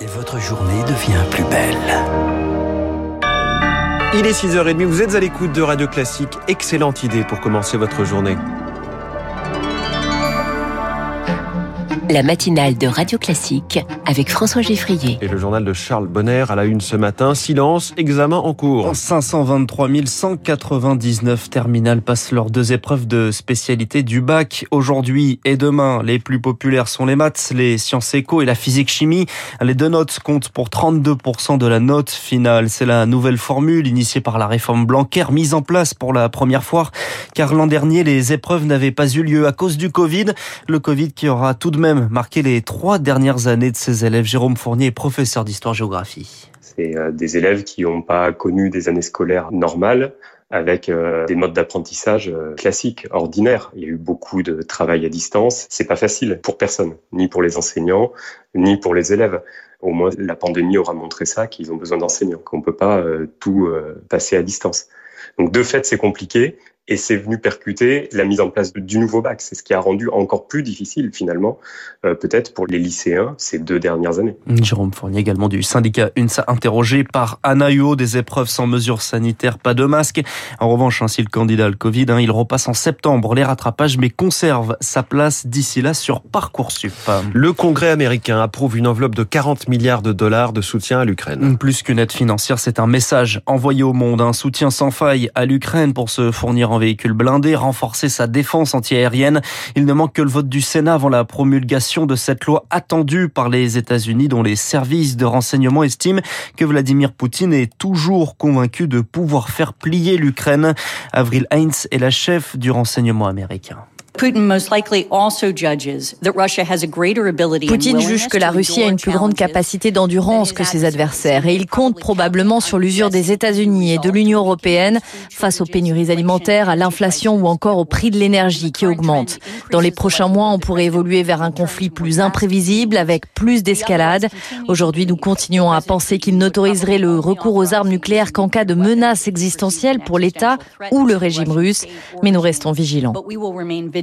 Et votre journée devient plus belle. Il est 6h30, vous êtes à l'écoute de Radio Classique. Excellente idée pour commencer votre journée. La matinale de Radio Classique avec François Geffrier. Et le journal de Charles Bonner à la une ce matin. Silence, examen en cours. 523 199 terminales passent leurs deux épreuves de spécialité du bac. Aujourd'hui et demain, les plus populaires sont les maths, les sciences éco et la physique-chimie. Les deux notes comptent pour 32% de la note finale. C'est la nouvelle formule initiée par la réforme Blanquer, mise en place pour la première fois, car l'an dernier, les épreuves n'avaient pas eu lieu à cause du Covid. Le Covid qui aura tout de même marqué les trois dernières années de ses élèves. Jérôme Fournier est professeur d'histoire-géographie. C'est euh, des élèves qui n'ont pas connu des années scolaires normales avec euh, des modes d'apprentissage euh, classiques, ordinaires. Il y a eu beaucoup de travail à distance. C'est pas facile pour personne, ni pour les enseignants, ni pour les élèves. Au moins, la pandémie aura montré ça, qu'ils ont besoin d'enseignants, qu'on peut pas tout passer à distance. Donc, de fait, c'est compliqué et c'est venu percuter la mise en place du nouveau bac. C'est ce qui a rendu encore plus difficile finalement, euh, peut-être pour les lycéens ces deux dernières années. Jérôme Fournier également du syndicat UNSA interrogé par Anna des épreuves sans mesures sanitaires, pas de masque. En revanche, ainsi le candidat le Covid, hein, il repasse en septembre les rattrapages mais conserve sa place d'ici là sur Parcoursup. Le Congrès américain approuve une enveloppe de 40 milliards de dollars de soutien à l'Ukraine. Plus qu'une aide financière, c'est un message envoyé au monde, un soutien sans faille à l'Ukraine pour se fournir en véhicule blindé, renforcer sa défense antiaérienne. Il ne manque que le vote du Sénat avant la promulgation de cette loi attendue par les États-Unis dont les services de renseignement estiment que Vladimir Poutine est toujours convaincu de pouvoir faire plier l'Ukraine. Avril Heinz est la chef du renseignement américain. Poutine juge que la Russie a une plus grande capacité d'endurance que ses adversaires. Et il compte probablement sur l'usure des États-Unis et de l'Union européenne face aux pénuries alimentaires, à l'inflation ou encore au prix de l'énergie qui augmente. Dans les prochains mois, on pourrait évoluer vers un conflit plus imprévisible avec plus d'escalade. Aujourd'hui, nous continuons à penser qu'il n'autoriserait le recours aux armes nucléaires qu'en cas de menace existentielle pour l'État ou le régime russe, mais nous restons vigilants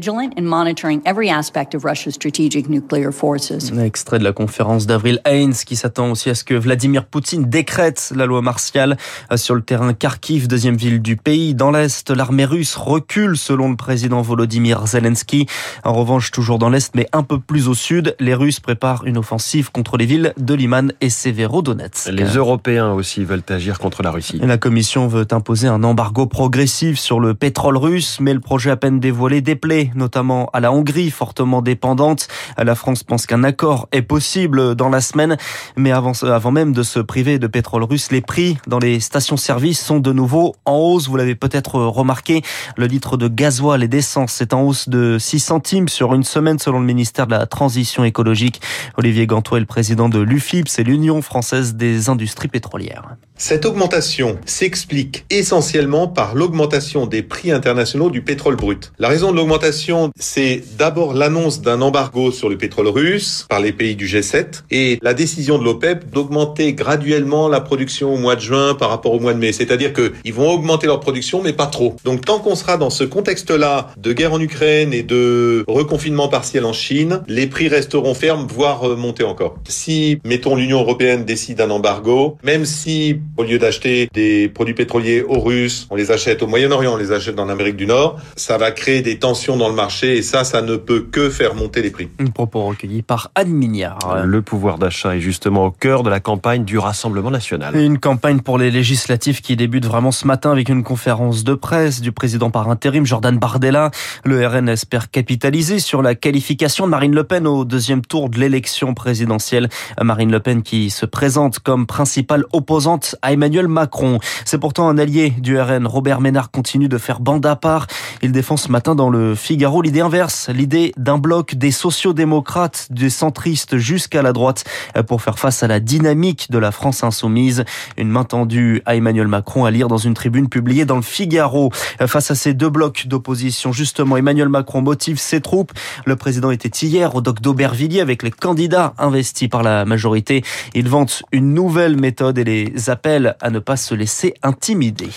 vigilant in monitoring every aspect of Russia's strategic nuclear forces. extrait de la conférence d'Avril Haines qui s'attend aussi à ce que Vladimir Poutine décrète la loi martiale euh, sur le terrain Kharkiv, deuxième ville du pays. Dans l'Est, l'armée russe recule selon le président Volodymyr Zelensky. En revanche, toujours dans l'Est, mais un peu plus au sud, les Russes préparent une offensive contre les villes de Liman et Severodonetsk. Les Européens aussi veulent agir contre la Russie. La Commission veut imposer un embargo progressif sur le pétrole russe, mais le projet à peine dévoilé déplaît notamment à la Hongrie, fortement dépendante. La France pense qu'un accord est possible dans la semaine, mais avant, avant même de se priver de pétrole russe, les prix dans les stations-service sont de nouveau en hausse. Vous l'avez peut-être remarqué, le litre de gasoil et d'essence est en hausse de 6 centimes sur une semaine selon le ministère de la Transition écologique. Olivier Gantois est le président de l'UFIP, c'est l'Union française des industries pétrolières. Cette augmentation s'explique essentiellement par l'augmentation des prix internationaux du pétrole brut. La raison de l'augmentation, c'est d'abord l'annonce d'un embargo sur le pétrole russe par les pays du G7 et la décision de l'OPEP d'augmenter graduellement la production au mois de juin par rapport au mois de mai. C'est-à-dire qu'ils vont augmenter leur production, mais pas trop. Donc tant qu'on sera dans ce contexte-là de guerre en Ukraine et de reconfinement partiel en Chine, les prix resteront fermes, voire monter encore. Si, mettons, l'Union européenne décide un embargo, même si au lieu d'acheter des produits pétroliers aux Russes, on les achète au Moyen-Orient, on les achète dans l'Amérique du Nord. Ça va créer des tensions dans le marché et ça, ça ne peut que faire monter les prix. Un propos recueilli par Anne Mignard. Le pouvoir d'achat est justement au cœur de la campagne du Rassemblement national. Une campagne pour les législatives qui débute vraiment ce matin avec une conférence de presse du président par intérim Jordan Bardella. Le RN espère capitaliser sur la qualification de Marine Le Pen au deuxième tour de l'élection présidentielle. Marine Le Pen qui se présente comme principale opposante à Emmanuel Macron. C'est pourtant un allié du RN. Robert Ménard continue de faire bande à part. Il défend ce matin dans le Figaro l'idée inverse, l'idée d'un bloc des sociodémocrates, des centristes jusqu'à la droite pour faire face à la dynamique de la France insoumise. Une main tendue à Emmanuel Macron à lire dans une tribune publiée dans le Figaro. Face à ces deux blocs d'opposition, justement, Emmanuel Macron motive ses troupes. Le président était hier au doc d'Aubervilliers avec les candidats investis par la majorité. Il vante une nouvelle méthode et les appels appelle à ne pas se laisser intimider.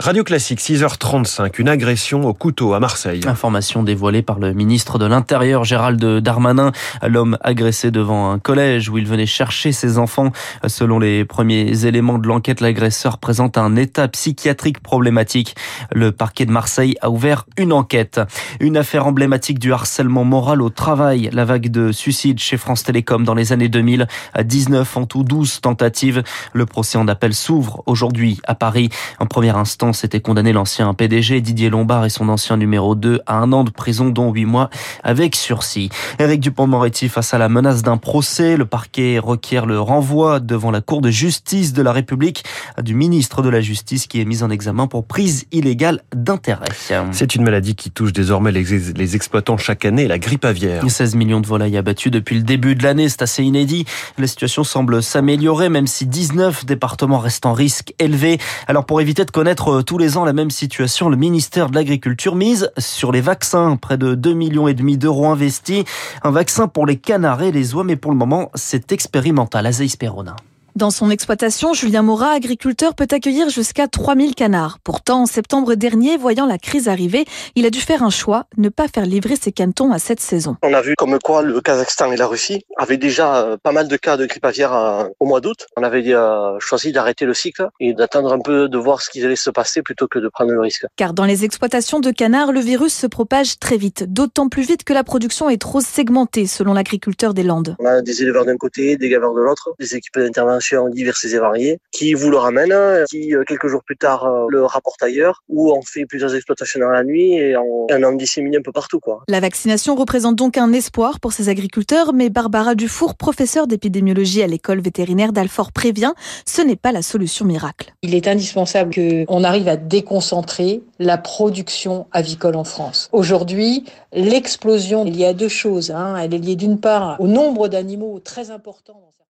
Radio Classique, 6h35, une agression au couteau à Marseille. Information dévoilée par le ministre de l'Intérieur, Gérald Darmanin. L'homme agressé devant un collège où il venait chercher ses enfants. Selon les premiers éléments de l'enquête, l'agresseur présente un état psychiatrique problématique. Le parquet de Marseille a ouvert une enquête. Une affaire emblématique du harcèlement moral au travail. La vague de suicides chez France Télécom dans les années 2000. À 19 en tout, 12 tentatives. Le procès en appel s'ouvre aujourd'hui à Paris. En première instance, c'était condamné l'ancien PDG Didier Lombard et son ancien numéro 2 à un an de prison, dont 8 mois avec sursis. Éric Dupont-Moretti face à la menace d'un procès. Le parquet requiert le renvoi devant la Cour de justice de la République du ministre de la Justice qui est mis en examen pour prise illégale d'intérêt. C'est une maladie qui touche désormais les, les exploitants chaque année, la grippe aviaire. 16 millions de volailles abattues depuis le début de l'année, c'est assez inédit. La situation semble s'améliorer, même si 19 départements restent en risque élevé. Alors pour éviter de connaître tous les ans la même situation, le ministère de l'Agriculture mise sur les vaccins. Près de 2 millions et demi d'euros investis. Un vaccin pour les canards et les oies, mais pour le moment, c'est expérimental. Perona. Dans son exploitation, Julien Morat, agriculteur, peut accueillir jusqu'à 3000 canards. Pourtant, en septembre dernier, voyant la crise arriver, il a dû faire un choix, ne pas faire livrer ses canetons à cette saison. On a vu comme quoi le Kazakhstan et la Russie avaient déjà euh, pas mal de cas de grippe aviaire euh, au mois d'août. On avait euh, choisi d'arrêter le cycle et d'attendre un peu de voir ce qui allait se passer plutôt que de prendre le risque. Car dans les exploitations de canards, le virus se propage très vite, d'autant plus vite que la production est trop segmentée, selon l'agriculteur des Landes. On a des éleveurs d'un côté, des gaveurs de l'autre, des équipes d'intervention diverses et variées, qui vous le ramènent, qui euh, quelques jours plus tard euh, le rapportent ailleurs, ou on fait plusieurs exploitations dans la nuit et on, en dissémine un peu partout. Quoi. La vaccination représente donc un espoir pour ces agriculteurs, mais Barbara Dufour, professeure d'épidémiologie à l'école vétérinaire d'Alfort, prévient, ce n'est pas la solution miracle. Il est indispensable qu'on arrive à déconcentrer la production avicole en France. Aujourd'hui, l'explosion, il y a deux choses. Hein. Elle est liée d'une part au nombre d'animaux très important.